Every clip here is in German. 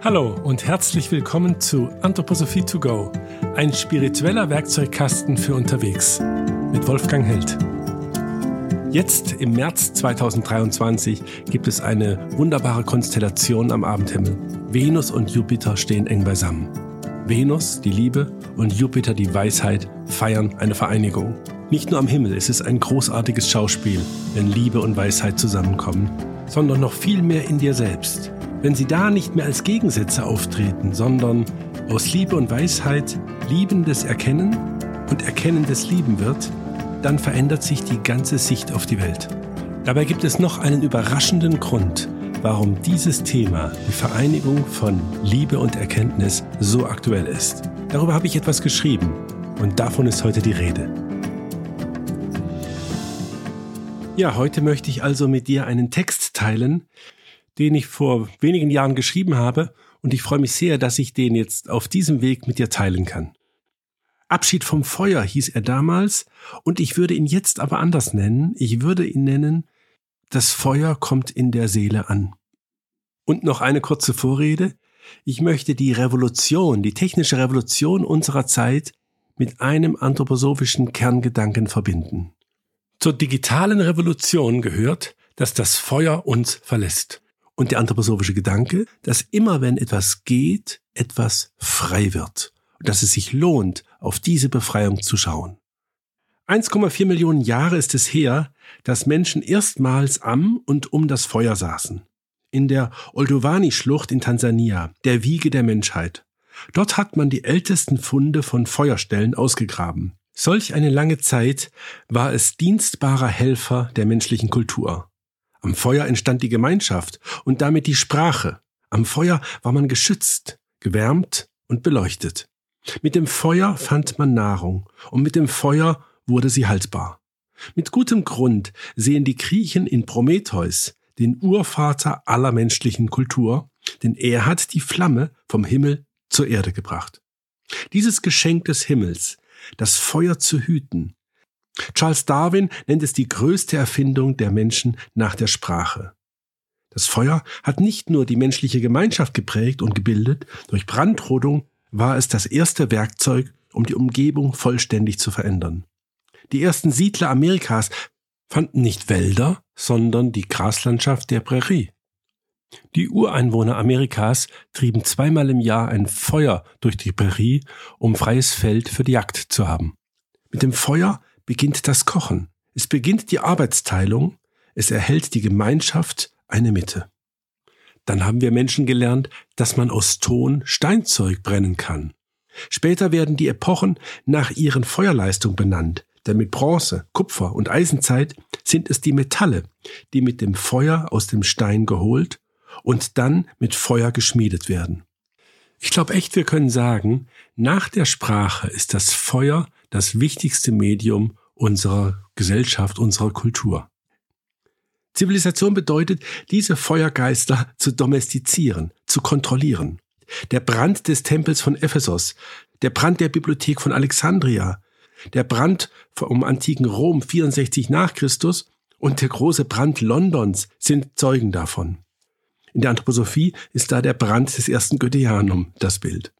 Hallo und herzlich willkommen zu Anthroposophie to go, ein spiritueller Werkzeugkasten für unterwegs mit Wolfgang Held. Jetzt im März 2023 gibt es eine wunderbare Konstellation am Abendhimmel. Venus und Jupiter stehen eng beisammen. Venus, die Liebe, und Jupiter, die Weisheit, feiern eine Vereinigung. Nicht nur am Himmel ist es ein großartiges Schauspiel, wenn Liebe und Weisheit zusammenkommen, sondern noch viel mehr in dir selbst. Wenn sie da nicht mehr als Gegensätze auftreten, sondern aus Liebe und Weisheit liebendes Erkennen und erkennendes Lieben wird, dann verändert sich die ganze Sicht auf die Welt. Dabei gibt es noch einen überraschenden Grund, warum dieses Thema, die Vereinigung von Liebe und Erkenntnis, so aktuell ist. Darüber habe ich etwas geschrieben und davon ist heute die Rede. Ja, heute möchte ich also mit dir einen Text teilen, den ich vor wenigen Jahren geschrieben habe und ich freue mich sehr, dass ich den jetzt auf diesem Weg mit dir teilen kann. Abschied vom Feuer hieß er damals und ich würde ihn jetzt aber anders nennen. Ich würde ihn nennen, das Feuer kommt in der Seele an. Und noch eine kurze Vorrede. Ich möchte die Revolution, die technische Revolution unserer Zeit mit einem anthroposophischen Kerngedanken verbinden. Zur digitalen Revolution gehört, dass das Feuer uns verlässt. Und der anthroposophische Gedanke, dass immer wenn etwas geht, etwas frei wird. Und dass es sich lohnt, auf diese Befreiung zu schauen. 1,4 Millionen Jahre ist es her, dass Menschen erstmals am und um das Feuer saßen. In der Olduvani-Schlucht in Tansania, der Wiege der Menschheit. Dort hat man die ältesten Funde von Feuerstellen ausgegraben. Solch eine lange Zeit war es dienstbarer Helfer der menschlichen Kultur. Am Feuer entstand die Gemeinschaft und damit die Sprache. Am Feuer war man geschützt, gewärmt und beleuchtet. Mit dem Feuer fand man Nahrung und mit dem Feuer wurde sie haltbar. Mit gutem Grund sehen die Griechen in Prometheus den Urvater aller menschlichen Kultur, denn er hat die Flamme vom Himmel zur Erde gebracht. Dieses Geschenk des Himmels das Feuer zu hüten. Charles Darwin nennt es die größte Erfindung der Menschen nach der Sprache. Das Feuer hat nicht nur die menschliche Gemeinschaft geprägt und gebildet, durch Brandrodung war es das erste Werkzeug, um die Umgebung vollständig zu verändern. Die ersten Siedler Amerikas fanden nicht Wälder, sondern die Graslandschaft der Prärie. Die Ureinwohner Amerikas trieben zweimal im Jahr ein Feuer durch die Prärie, um freies Feld für die Jagd zu haben. Mit dem Feuer beginnt das Kochen. Es beginnt die Arbeitsteilung. Es erhält die Gemeinschaft eine Mitte. Dann haben wir Menschen gelernt, dass man aus Ton Steinzeug brennen kann. Später werden die Epochen nach ihren Feuerleistung benannt, denn mit Bronze, Kupfer und Eisenzeit sind es die Metalle, die mit dem Feuer aus dem Stein geholt und dann mit Feuer geschmiedet werden. Ich glaube echt, wir können sagen, nach der Sprache ist das Feuer das wichtigste Medium unserer Gesellschaft, unserer Kultur. Zivilisation bedeutet, diese Feuergeister zu domestizieren, zu kontrollieren. Der Brand des Tempels von Ephesus, der Brand der Bibliothek von Alexandria, der Brand vom antiken Rom 64 nach Christus und der große Brand Londons sind Zeugen davon. In der Anthroposophie ist da der Brand des ersten Goetheanum das Bild.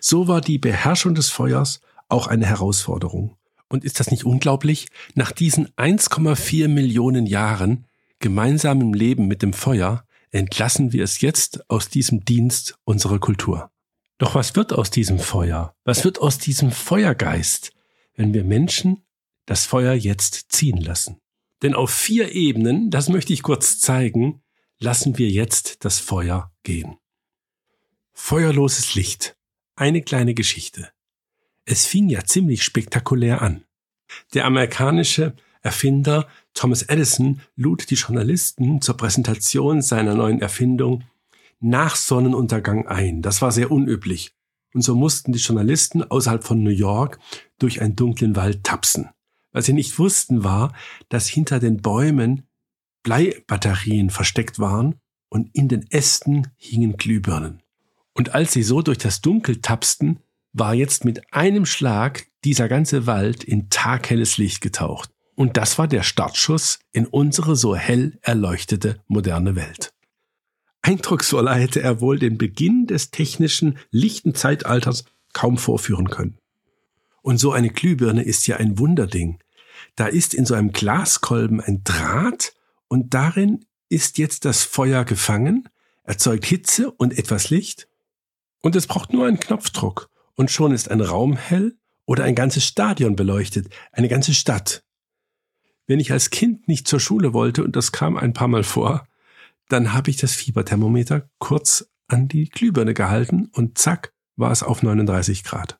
So war die Beherrschung des Feuers auch eine Herausforderung. Und ist das nicht unglaublich? Nach diesen 1,4 Millionen Jahren gemeinsamem Leben mit dem Feuer entlassen wir es jetzt aus diesem Dienst unserer Kultur. Doch was wird aus diesem Feuer? Was wird aus diesem Feuergeist, wenn wir Menschen das Feuer jetzt ziehen lassen? Denn auf vier Ebenen, das möchte ich kurz zeigen, lassen wir jetzt das Feuer gehen. Feuerloses Licht. Eine kleine Geschichte. Es fing ja ziemlich spektakulär an. Der amerikanische Erfinder Thomas Edison lud die Journalisten zur Präsentation seiner neuen Erfindung nach Sonnenuntergang ein. Das war sehr unüblich. Und so mussten die Journalisten außerhalb von New York durch einen dunklen Wald tapsen. Was sie nicht wussten war, dass hinter den Bäumen Bleibatterien versteckt waren und in den Ästen hingen Glühbirnen. Und als sie so durch das Dunkel tapsten, war jetzt mit einem Schlag dieser ganze Wald in taghelles Licht getaucht. Und das war der Startschuss in unsere so hell erleuchtete moderne Welt. Eindrucksvoller hätte er wohl den Beginn des technischen, lichten Zeitalters kaum vorführen können. Und so eine Glühbirne ist ja ein Wunderding. Da ist in so einem Glaskolben ein Draht und darin ist jetzt das Feuer gefangen, erzeugt Hitze und etwas Licht und es braucht nur einen Knopfdruck und schon ist ein Raum hell oder ein ganzes Stadion beleuchtet, eine ganze Stadt. Wenn ich als Kind nicht zur Schule wollte, und das kam ein paar Mal vor, dann habe ich das Fieberthermometer kurz an die Glühbirne gehalten und zack war es auf 39 Grad.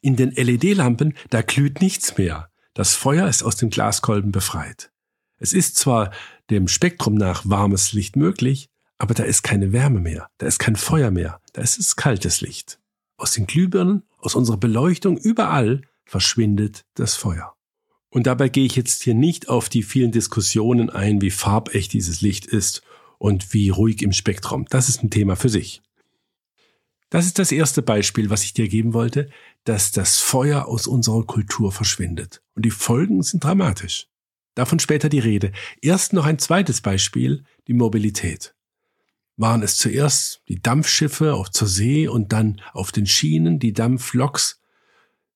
In den LED-Lampen, da glüht nichts mehr. Das Feuer ist aus dem Glaskolben befreit. Es ist zwar dem Spektrum nach warmes Licht möglich, aber da ist keine Wärme mehr, da ist kein Feuer mehr, da ist es kaltes Licht. Aus den Glühbirnen, aus unserer Beleuchtung, überall verschwindet das Feuer. Und dabei gehe ich jetzt hier nicht auf die vielen Diskussionen ein, wie farbecht dieses Licht ist und wie ruhig im Spektrum. Das ist ein Thema für sich. Das ist das erste Beispiel, was ich dir geben wollte, dass das Feuer aus unserer Kultur verschwindet. Und die Folgen sind dramatisch. Davon später die Rede. Erst noch ein zweites Beispiel, die Mobilität. Waren es zuerst die Dampfschiffe auf zur See und dann auf den Schienen, die Dampfloks,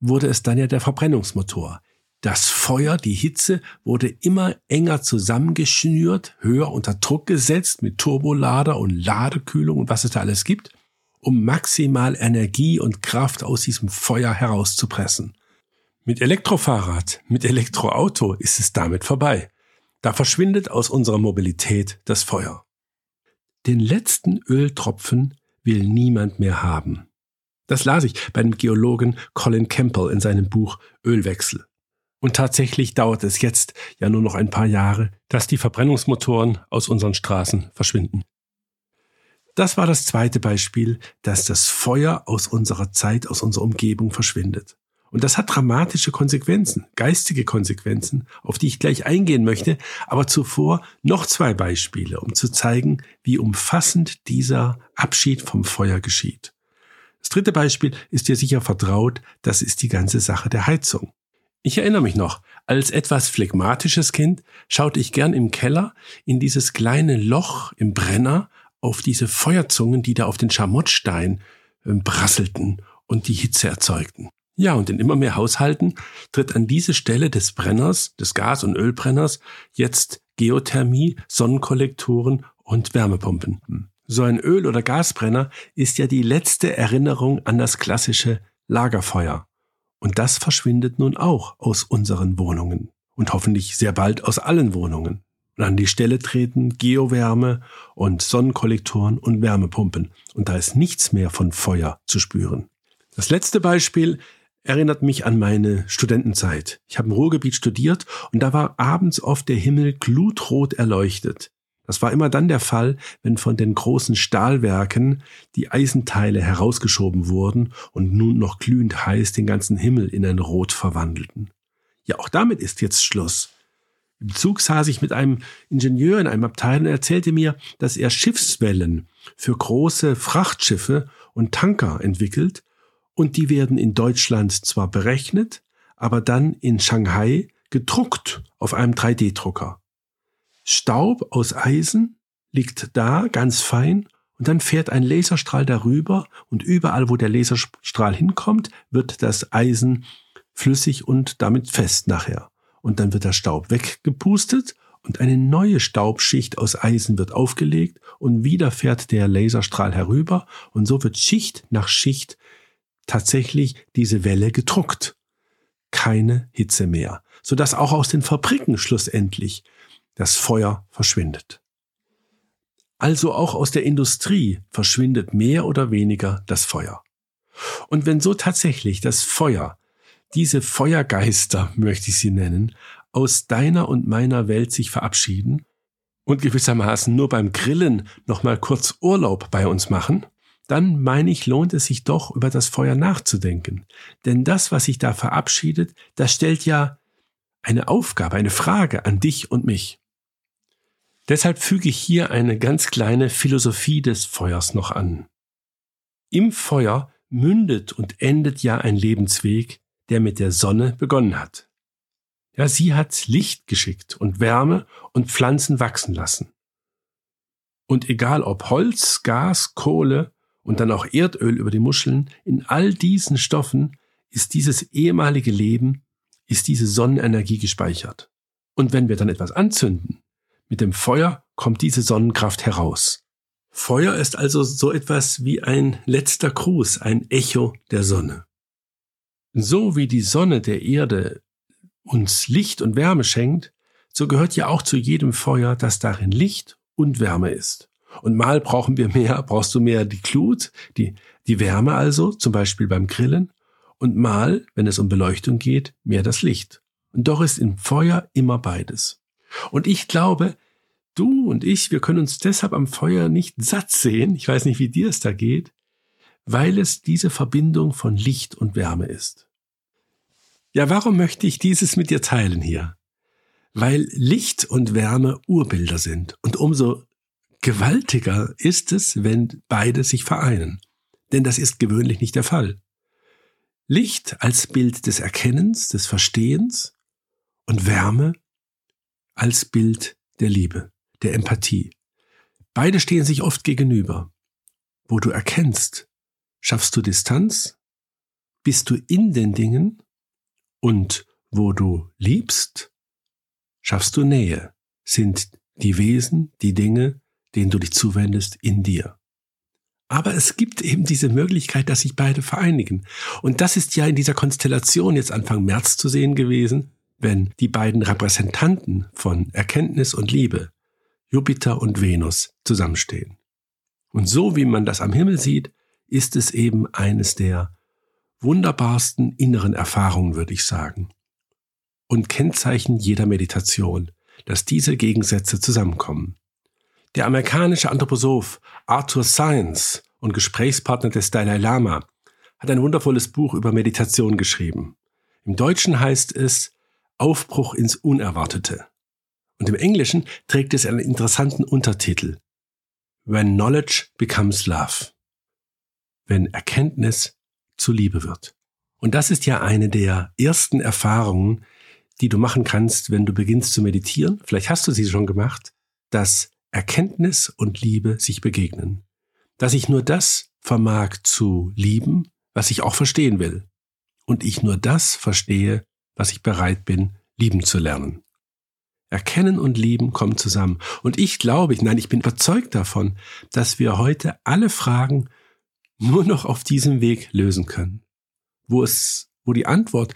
wurde es dann ja der Verbrennungsmotor. Das Feuer, die Hitze wurde immer enger zusammengeschnürt, höher unter Druck gesetzt mit Turbolader und Ladekühlung und was es da alles gibt, um maximal Energie und Kraft aus diesem Feuer herauszupressen. Mit Elektrofahrrad, mit Elektroauto ist es damit vorbei. Da verschwindet aus unserer Mobilität das Feuer. Den letzten Öltropfen will niemand mehr haben. Das las ich bei dem Geologen Colin Campbell in seinem Buch Ölwechsel. Und tatsächlich dauert es jetzt ja nur noch ein paar Jahre, dass die Verbrennungsmotoren aus unseren Straßen verschwinden. Das war das zweite Beispiel, dass das Feuer aus unserer Zeit, aus unserer Umgebung verschwindet. Und das hat dramatische Konsequenzen, geistige Konsequenzen, auf die ich gleich eingehen möchte, aber zuvor noch zwei Beispiele, um zu zeigen, wie umfassend dieser Abschied vom Feuer geschieht. Das dritte Beispiel ist dir sicher vertraut, das ist die ganze Sache der Heizung. Ich erinnere mich noch, als etwas phlegmatisches Kind schaute ich gern im Keller in dieses kleine Loch im Brenner auf diese Feuerzungen, die da auf den Schamottstein äh, brasselten und die Hitze erzeugten. Ja, und in immer mehr Haushalten tritt an diese Stelle des Brenners, des Gas- und Ölbrenners, jetzt Geothermie, Sonnenkollektoren und Wärmepumpen. So ein Öl- oder Gasbrenner ist ja die letzte Erinnerung an das klassische Lagerfeuer. Und das verschwindet nun auch aus unseren Wohnungen und hoffentlich sehr bald aus allen Wohnungen. Und an die Stelle treten Geowärme und Sonnenkollektoren und Wärmepumpen. Und da ist nichts mehr von Feuer zu spüren. Das letzte Beispiel erinnert mich an meine Studentenzeit. Ich habe im Ruhrgebiet studiert und da war abends oft der Himmel glutrot erleuchtet. Das war immer dann der Fall, wenn von den großen Stahlwerken die Eisenteile herausgeschoben wurden und nun noch glühend heiß den ganzen Himmel in ein Rot verwandelten. Ja, auch damit ist jetzt Schluss. Im Zug saß ich mit einem Ingenieur in einem Abteil und er erzählte mir, dass er Schiffswellen für große Frachtschiffe und Tanker entwickelt und die werden in Deutschland zwar berechnet, aber dann in Shanghai gedruckt auf einem 3D-Drucker. Staub aus Eisen liegt da ganz fein und dann fährt ein Laserstrahl darüber und überall, wo der Laserstrahl hinkommt, wird das Eisen flüssig und damit fest nachher. Und dann wird der Staub weggepustet und eine neue Staubschicht aus Eisen wird aufgelegt und wieder fährt der Laserstrahl herüber und so wird Schicht nach Schicht tatsächlich diese Welle gedruckt. Keine Hitze mehr, sodass auch aus den Fabriken schlussendlich das Feuer verschwindet. Also auch aus der Industrie verschwindet mehr oder weniger das Feuer. Und wenn so tatsächlich das Feuer, diese Feuergeister, möchte ich sie nennen, aus deiner und meiner Welt sich verabschieden und gewissermaßen nur beim Grillen nochmal kurz Urlaub bei uns machen, dann meine ich, lohnt es sich doch, über das Feuer nachzudenken. Denn das, was sich da verabschiedet, das stellt ja eine Aufgabe, eine Frage an dich und mich. Deshalb füge ich hier eine ganz kleine Philosophie des Feuers noch an. Im Feuer mündet und endet ja ein Lebensweg, der mit der Sonne begonnen hat. Ja, sie hat Licht geschickt und Wärme und Pflanzen wachsen lassen. Und egal ob Holz, Gas, Kohle und dann auch Erdöl über die Muscheln, in all diesen Stoffen ist dieses ehemalige Leben, ist diese Sonnenenergie gespeichert. Und wenn wir dann etwas anzünden, mit dem Feuer kommt diese Sonnenkraft heraus. Feuer ist also so etwas wie ein letzter Gruß, ein Echo der Sonne. So wie die Sonne der Erde uns Licht und Wärme schenkt, so gehört ja auch zu jedem Feuer, dass darin Licht und Wärme ist. Und mal brauchen wir mehr, brauchst du mehr die Glut, die, die Wärme also, zum Beispiel beim Grillen, und mal, wenn es um Beleuchtung geht, mehr das Licht. Und doch ist im Feuer immer beides. Und ich glaube, du und ich, wir können uns deshalb am Feuer nicht satt sehen, ich weiß nicht, wie dir es da geht, weil es diese Verbindung von Licht und Wärme ist. Ja, warum möchte ich dieses mit dir teilen hier? Weil Licht und Wärme Urbilder sind und umso gewaltiger ist es, wenn beide sich vereinen. Denn das ist gewöhnlich nicht der Fall. Licht als Bild des Erkennens, des Verstehens und Wärme als Bild der Liebe, der Empathie. Beide stehen sich oft gegenüber. Wo du erkennst, schaffst du Distanz, bist du in den Dingen und wo du liebst, schaffst du Nähe, sind die Wesen, die Dinge, denen du dich zuwendest, in dir. Aber es gibt eben diese Möglichkeit, dass sich beide vereinigen. Und das ist ja in dieser Konstellation jetzt Anfang März zu sehen gewesen, wenn die beiden Repräsentanten von Erkenntnis und Liebe, Jupiter und Venus, zusammenstehen. Und so wie man das am Himmel sieht, ist es eben eines der wunderbarsten inneren Erfahrungen, würde ich sagen. Und Kennzeichen jeder Meditation, dass diese Gegensätze zusammenkommen. Der amerikanische Anthroposoph Arthur Science und Gesprächspartner des Dalai Lama hat ein wundervolles Buch über Meditation geschrieben. Im Deutschen heißt es Aufbruch ins Unerwartete. Und im Englischen trägt es einen interessanten Untertitel. When Knowledge Becomes Love. Wenn Erkenntnis zu Liebe wird. Und das ist ja eine der ersten Erfahrungen, die du machen kannst, wenn du beginnst zu meditieren. Vielleicht hast du sie schon gemacht, dass Erkenntnis und Liebe sich begegnen. Dass ich nur das vermag zu lieben, was ich auch verstehen will. Und ich nur das verstehe, was ich bereit bin, lieben zu lernen. Erkennen und Lieben kommen zusammen. Und ich glaube, nein, ich bin überzeugt davon, dass wir heute alle Fragen nur noch auf diesem Weg lösen können. Wo es, wo die Antwort,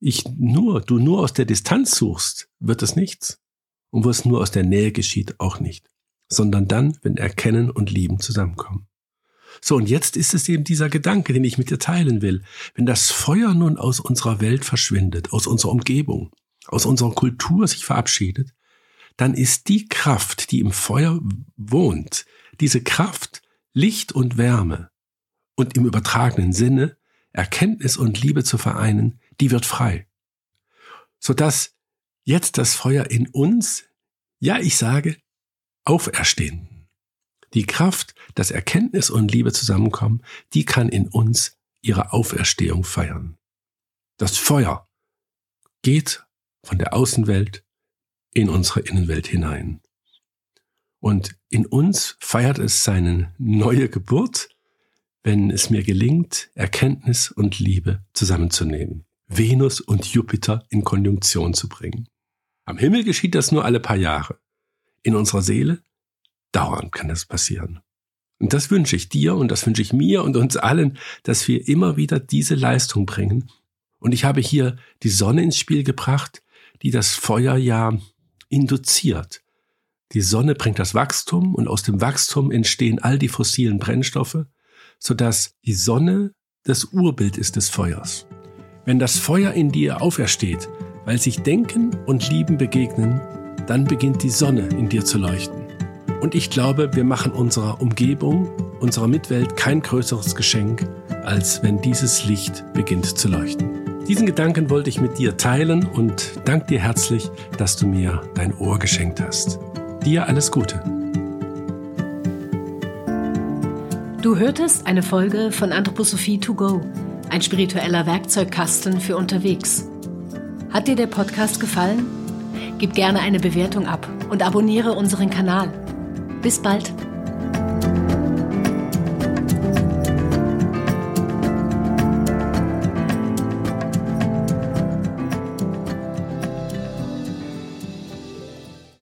ich nur, du nur aus der Distanz suchst, wird es nichts. Und wo es nur aus der Nähe geschieht, auch nicht. Sondern dann, wenn Erkennen und Lieben zusammenkommen. So, und jetzt ist es eben dieser Gedanke, den ich mit dir teilen will. Wenn das Feuer nun aus unserer Welt verschwindet, aus unserer Umgebung, aus unserer Kultur sich verabschiedet, dann ist die Kraft, die im Feuer wohnt, diese Kraft Licht und Wärme und im übertragenen Sinne Erkenntnis und Liebe zu vereinen, die wird frei. Sodass jetzt das Feuer in uns, ja, ich sage, auferstehen die Kraft, dass Erkenntnis und Liebe zusammenkommen, die kann in uns ihre Auferstehung feiern. Das Feuer geht von der Außenwelt in unsere Innenwelt hinein. Und in uns feiert es seine neue Geburt, wenn es mir gelingt, Erkenntnis und Liebe zusammenzunehmen, Venus und Jupiter in Konjunktion zu bringen. Am Himmel geschieht das nur alle paar Jahre. In unserer Seele Dauernd kann das passieren. Und das wünsche ich dir und das wünsche ich mir und uns allen, dass wir immer wieder diese Leistung bringen. Und ich habe hier die Sonne ins Spiel gebracht, die das Feuer ja induziert. Die Sonne bringt das Wachstum und aus dem Wachstum entstehen all die fossilen Brennstoffe, sodass die Sonne das Urbild ist des Feuers. Wenn das Feuer in dir aufersteht, weil sich Denken und Lieben begegnen, dann beginnt die Sonne in dir zu leuchten. Und ich glaube, wir machen unserer Umgebung, unserer Mitwelt kein größeres Geschenk, als wenn dieses Licht beginnt zu leuchten. Diesen Gedanken wollte ich mit dir teilen und danke dir herzlich, dass du mir dein Ohr geschenkt hast. Dir alles Gute. Du hörtest eine Folge von Anthroposophie to go, ein spiritueller Werkzeugkasten für unterwegs. Hat dir der Podcast gefallen? Gib gerne eine Bewertung ab und abonniere unseren Kanal. Bis bald.